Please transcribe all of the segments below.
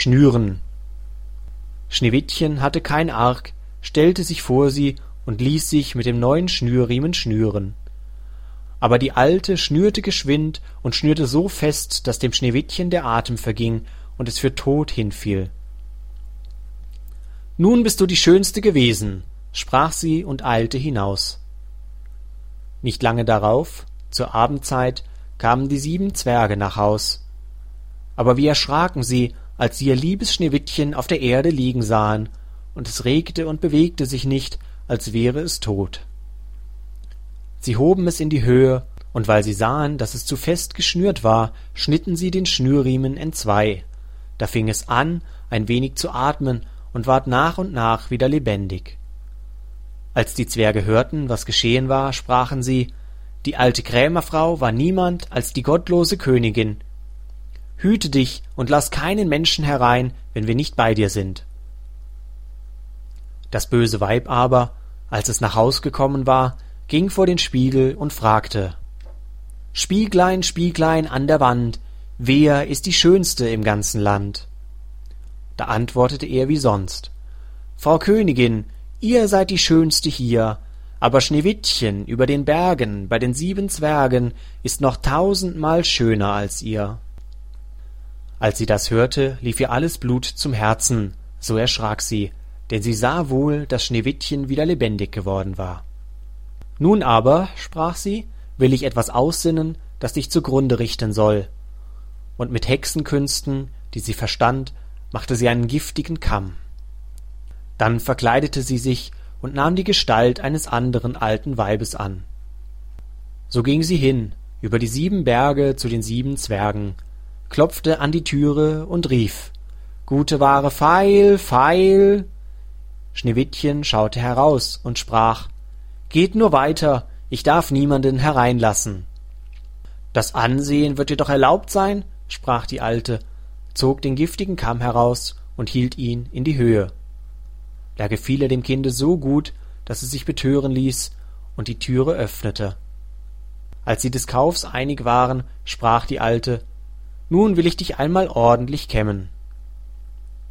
schnüren. Schneewittchen hatte kein Arg, stellte sich vor sie und ließ sich mit dem neuen Schnürriemen schnüren. Aber die Alte schnürte geschwind und schnürte so fest, dass dem Schneewittchen der Atem verging und es für tot hinfiel. Nun bist du die Schönste gewesen, sprach sie und eilte hinaus. Nicht lange darauf, zur Abendzeit, kamen die sieben Zwerge nach Haus. Aber wie erschraken sie, als sie ihr liebes Schneewittchen auf der Erde liegen sahen, und es regte und bewegte sich nicht, als wäre es tot. Sie hoben es in die Höhe, und weil sie sahen, dass es zu fest geschnürt war, schnitten sie den Schnürriemen entzwei. Da fing es an, ein wenig zu atmen und ward nach und nach wieder lebendig. Als die Zwerge hörten, was geschehen war, sprachen sie, die alte Krämerfrau war niemand als die gottlose Königin. Hüte dich und lass keinen Menschen herein, wenn wir nicht bei dir sind. Das böse Weib aber, als es nach Haus gekommen war, ging vor den Spiegel und fragte Spieglein, Spieglein an der Wand, wer ist die Schönste im ganzen Land? Da antwortete er wie sonst Frau Königin, ihr seid die Schönste hier, aber Schneewittchen über den Bergen bei den sieben Zwergen ist noch tausendmal schöner als ihr. Als sie das hörte, lief ihr alles Blut zum Herzen, so erschrak sie, denn sie sah wohl, dass Schneewittchen wieder lebendig geworden war. Nun aber, sprach sie, will ich etwas aussinnen, das dich zugrunde richten soll. Und mit Hexenkünsten, die sie verstand, machte sie einen giftigen Kamm. Dann verkleidete sie sich und nahm die Gestalt eines anderen alten Weibes an. So ging sie hin, über die sieben Berge zu den sieben Zwergen, klopfte an die Türe und rief Gute Ware feil, feil. Schneewittchen schaute heraus und sprach Geht nur weiter, ich darf niemanden hereinlassen. Das Ansehen wird dir doch erlaubt sein, sprach die Alte, zog den giftigen Kamm heraus und hielt ihn in die Höhe. Da gefiel er dem Kinde so gut, dass es sich betören ließ und die Türe öffnete. Als sie des Kaufs einig waren, sprach die Alte Nun will ich dich einmal ordentlich kämmen.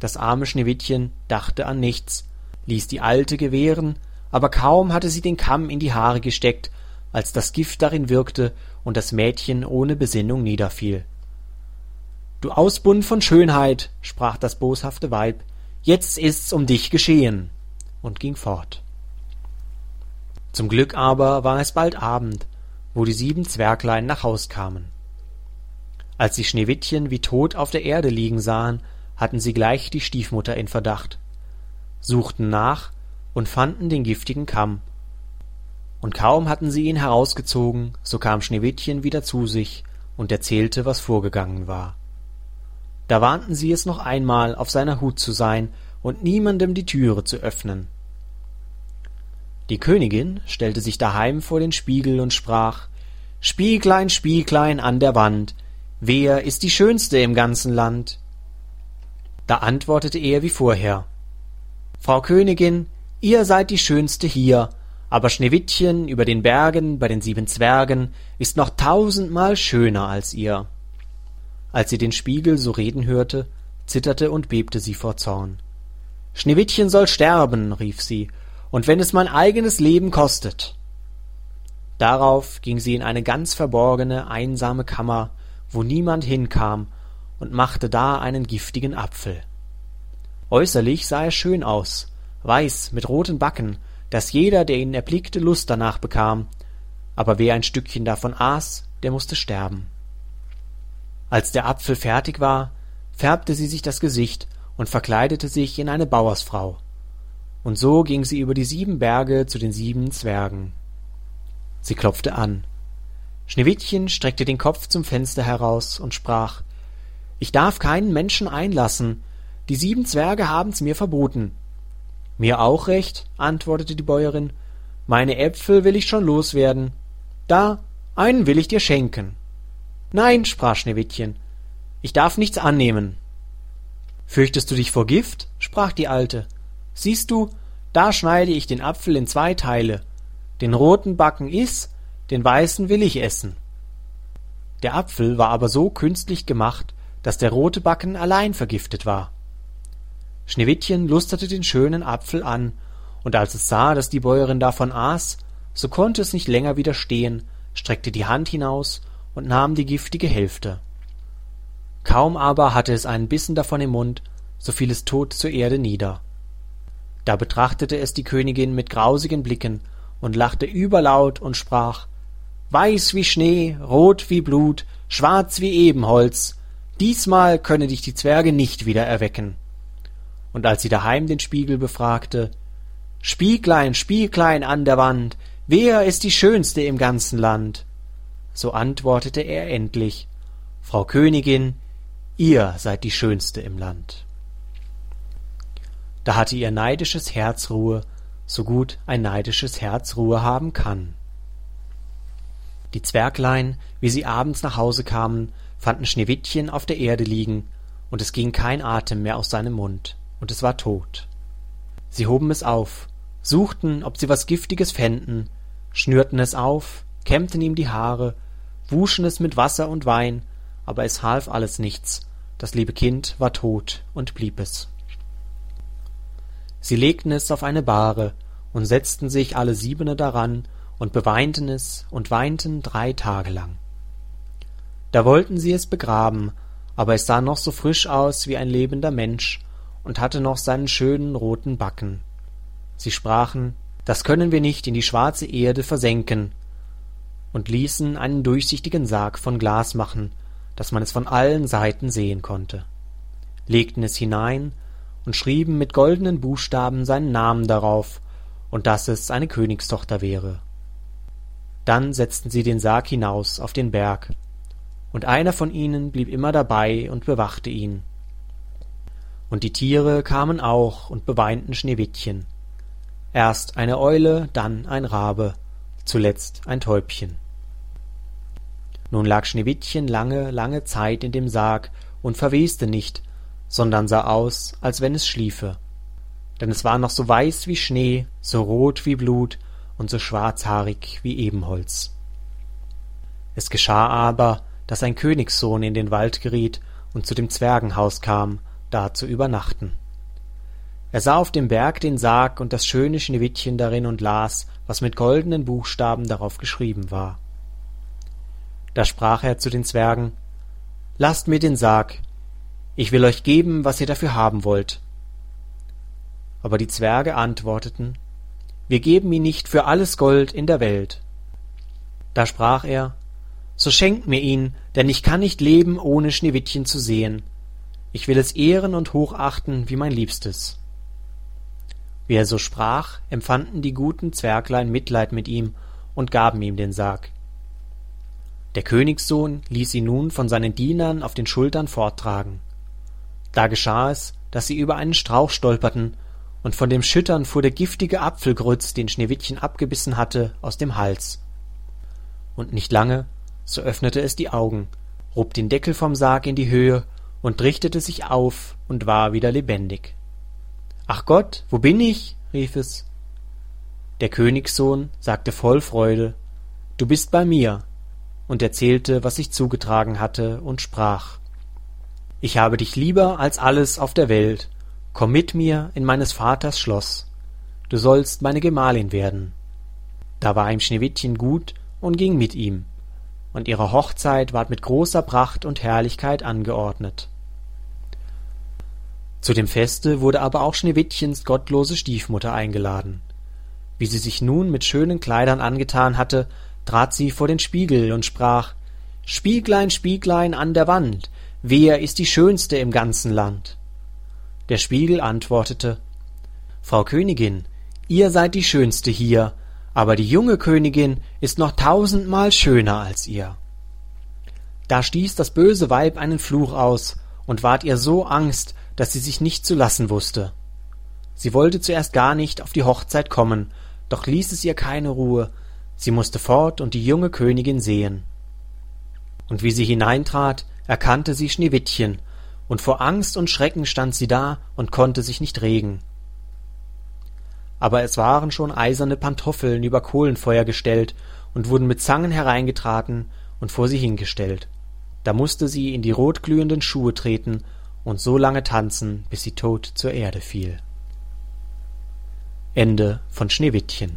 Das arme Schneewittchen dachte an nichts, ließ die Alte gewähren, aber kaum hatte sie den Kamm in die Haare gesteckt, als das Gift darin wirkte und das Mädchen ohne Besinnung niederfiel. Du Ausbund von Schönheit, sprach das boshafte Weib, jetzt ist's um dich geschehen, und ging fort. Zum Glück aber war es bald Abend, wo die sieben Zwerglein nach Haus kamen. Als sie Schneewittchen wie tot auf der Erde liegen sahen, hatten sie gleich die Stiefmutter in Verdacht, suchten nach und fanden den giftigen Kamm. Und kaum hatten sie ihn herausgezogen, so kam Schneewittchen wieder zu sich und erzählte, was vorgegangen war. Da warnten sie es noch einmal, auf seiner Hut zu sein und niemandem die Türe zu öffnen. Die Königin stellte sich daheim vor den Spiegel und sprach Spieglein, Spieglein an der Wand, wer ist die Schönste im ganzen Land? Da antwortete er wie vorher Frau Königin, ihr seid die Schönste hier, aber Schneewittchen über den Bergen bei den sieben Zwergen ist noch tausendmal schöner als ihr. Als sie den Spiegel so reden hörte, zitterte und bebte sie vor Zorn. Schneewittchen soll sterben, rief sie, und wenn es mein eigenes Leben kostet. Darauf ging sie in eine ganz verborgene, einsame Kammer, wo niemand hinkam, und machte da einen giftigen Apfel. Äußerlich sah er schön aus, weiß, mit roten Backen, dass jeder, der ihn erblickte, Lust danach bekam, aber wer ein Stückchen davon aß, der musste sterben. Als der Apfel fertig war, färbte sie sich das Gesicht und verkleidete sich in eine Bauersfrau. Und so ging sie über die sieben Berge zu den sieben Zwergen. Sie klopfte an. Schneewittchen streckte den Kopf zum Fenster heraus und sprach Ich darf keinen Menschen einlassen, die sieben Zwerge haben's mir verboten. Mir auch recht, antwortete die Bäuerin, meine Äpfel will ich schon loswerden. Da, einen will ich dir schenken. Nein, sprach Schneewittchen, ich darf nichts annehmen. Fürchtest du dich vor Gift? sprach die Alte. Siehst du, da schneide ich den Apfel in zwei Teile. Den roten Backen iss, den weißen will ich essen. Der Apfel war aber so künstlich gemacht, dass der rote Backen allein vergiftet war. Schneewittchen lusterte den schönen Apfel an, und als es sah, dass die Bäuerin davon aß, so konnte es nicht länger widerstehen, streckte die Hand hinaus und nahm die giftige Hälfte. Kaum aber hatte es einen Bissen davon im Mund, so fiel es tot zur Erde nieder. Da betrachtete es die Königin mit grausigen Blicken und lachte überlaut und sprach Weiß wie Schnee, rot wie Blut, schwarz wie Ebenholz, diesmal könne dich die Zwerge nicht wieder erwecken. Und als sie daheim den Spiegel befragte Spieglein, Spieglein an der Wand, wer ist die Schönste im ganzen Land? So antwortete er endlich Frau Königin, ihr seid die Schönste im Land. Da hatte ihr neidisches Herz Ruhe, so gut ein neidisches Herz Ruhe haben kann. Die Zwerglein, wie sie abends nach Hause kamen, fanden Schneewittchen auf der Erde liegen, und es ging kein Atem mehr aus seinem Mund, und es war tot. Sie hoben es auf, suchten, ob sie was Giftiges fänden, schnürten es auf, kämmten ihm die Haare, wuschen es mit Wasser und Wein, aber es half alles nichts, das liebe Kind war tot und blieb es. Sie legten es auf eine Bahre und setzten sich alle siebene daran und beweinten es und weinten drei Tage lang. Da wollten sie es begraben, aber es sah noch so frisch aus wie ein lebender Mensch und hatte noch seinen schönen roten Backen. Sie sprachen, das können wir nicht in die schwarze Erde versenken, und ließen einen durchsichtigen Sarg von Glas machen, dass man es von allen Seiten sehen konnte, legten es hinein und schrieben mit goldenen Buchstaben seinen Namen darauf und dass es eine Königstochter wäre. Dann setzten sie den Sarg hinaus auf den Berg, und einer von ihnen blieb immer dabei und bewachte ihn. Und die Tiere kamen auch und beweinten Schneewittchen. Erst eine Eule, dann ein Rabe, zuletzt ein Täubchen. Nun lag Schneewittchen lange, lange Zeit in dem Sarg und verweste nicht, sondern sah aus, als wenn es schliefe. Denn es war noch so weiß wie Schnee, so rot wie Blut und so schwarzhaarig wie Ebenholz. Es geschah aber, dass ein Königssohn in den Wald geriet und zu dem Zwergenhaus kam, da zu übernachten. Er sah auf dem Berg den Sarg und das schöne Schneewittchen darin und las, was mit goldenen Buchstaben darauf geschrieben war. Da sprach er zu den Zwergen Lasst mir den Sarg, ich will euch geben, was ihr dafür haben wollt. Aber die Zwerge antworteten, wir geben ihn nicht für alles Gold in der Welt. Da sprach er, so schenkt mir ihn, denn ich kann nicht leben, ohne Schneewittchen zu sehen. Ich will es ehren und hochachten wie mein Liebstes. Wie er so sprach, empfanden die guten Zwerglein Mitleid mit ihm und gaben ihm den Sarg. Der Königssohn ließ ihn nun von seinen Dienern auf den Schultern forttragen. Da geschah es, dass sie über einen Strauch stolperten, und von dem Schüttern fuhr der giftige Apfelgrütz, den Schneewittchen abgebissen hatte, aus dem Hals. Und nicht lange, so öffnete es die Augen, hob den Deckel vom Sarg in die Höhe und richtete sich auf und war wieder lebendig. Ach Gott, wo bin ich? rief es. Der Königssohn sagte voll Freude, Du bist bei mir, und erzählte, was sich zugetragen hatte, und sprach ich habe dich lieber als alles auf der Welt. Komm mit mir in meines Vaters Schloss. Du sollst meine Gemahlin werden. Da war ihm Schneewittchen gut und ging mit ihm. Und ihre Hochzeit ward mit großer Pracht und Herrlichkeit angeordnet. Zu dem Feste wurde aber auch Schneewittchens gottlose Stiefmutter eingeladen. Wie sie sich nun mit schönen Kleidern angetan hatte, trat sie vor den Spiegel und sprach Spieglein, Spieglein an der Wand, Wer ist die Schönste im ganzen Land? Der Spiegel antwortete Frau Königin, ihr seid die Schönste hier, aber die junge Königin ist noch tausendmal schöner als ihr. Da stieß das böse Weib einen Fluch aus und ward ihr so Angst, dass sie sich nicht zu lassen wusste. Sie wollte zuerst gar nicht auf die Hochzeit kommen, doch ließ es ihr keine Ruhe, sie musste fort und die junge Königin sehen. Und wie sie hineintrat, erkannte sie Schneewittchen, und vor Angst und Schrecken stand sie da und konnte sich nicht regen. Aber es waren schon eiserne Pantoffeln über Kohlenfeuer gestellt und wurden mit Zangen hereingetraten und vor sie hingestellt. da musste sie in die rotglühenden Schuhe treten und so lange tanzen, bis sie tot zur Erde fiel. Ende von Schneewittchen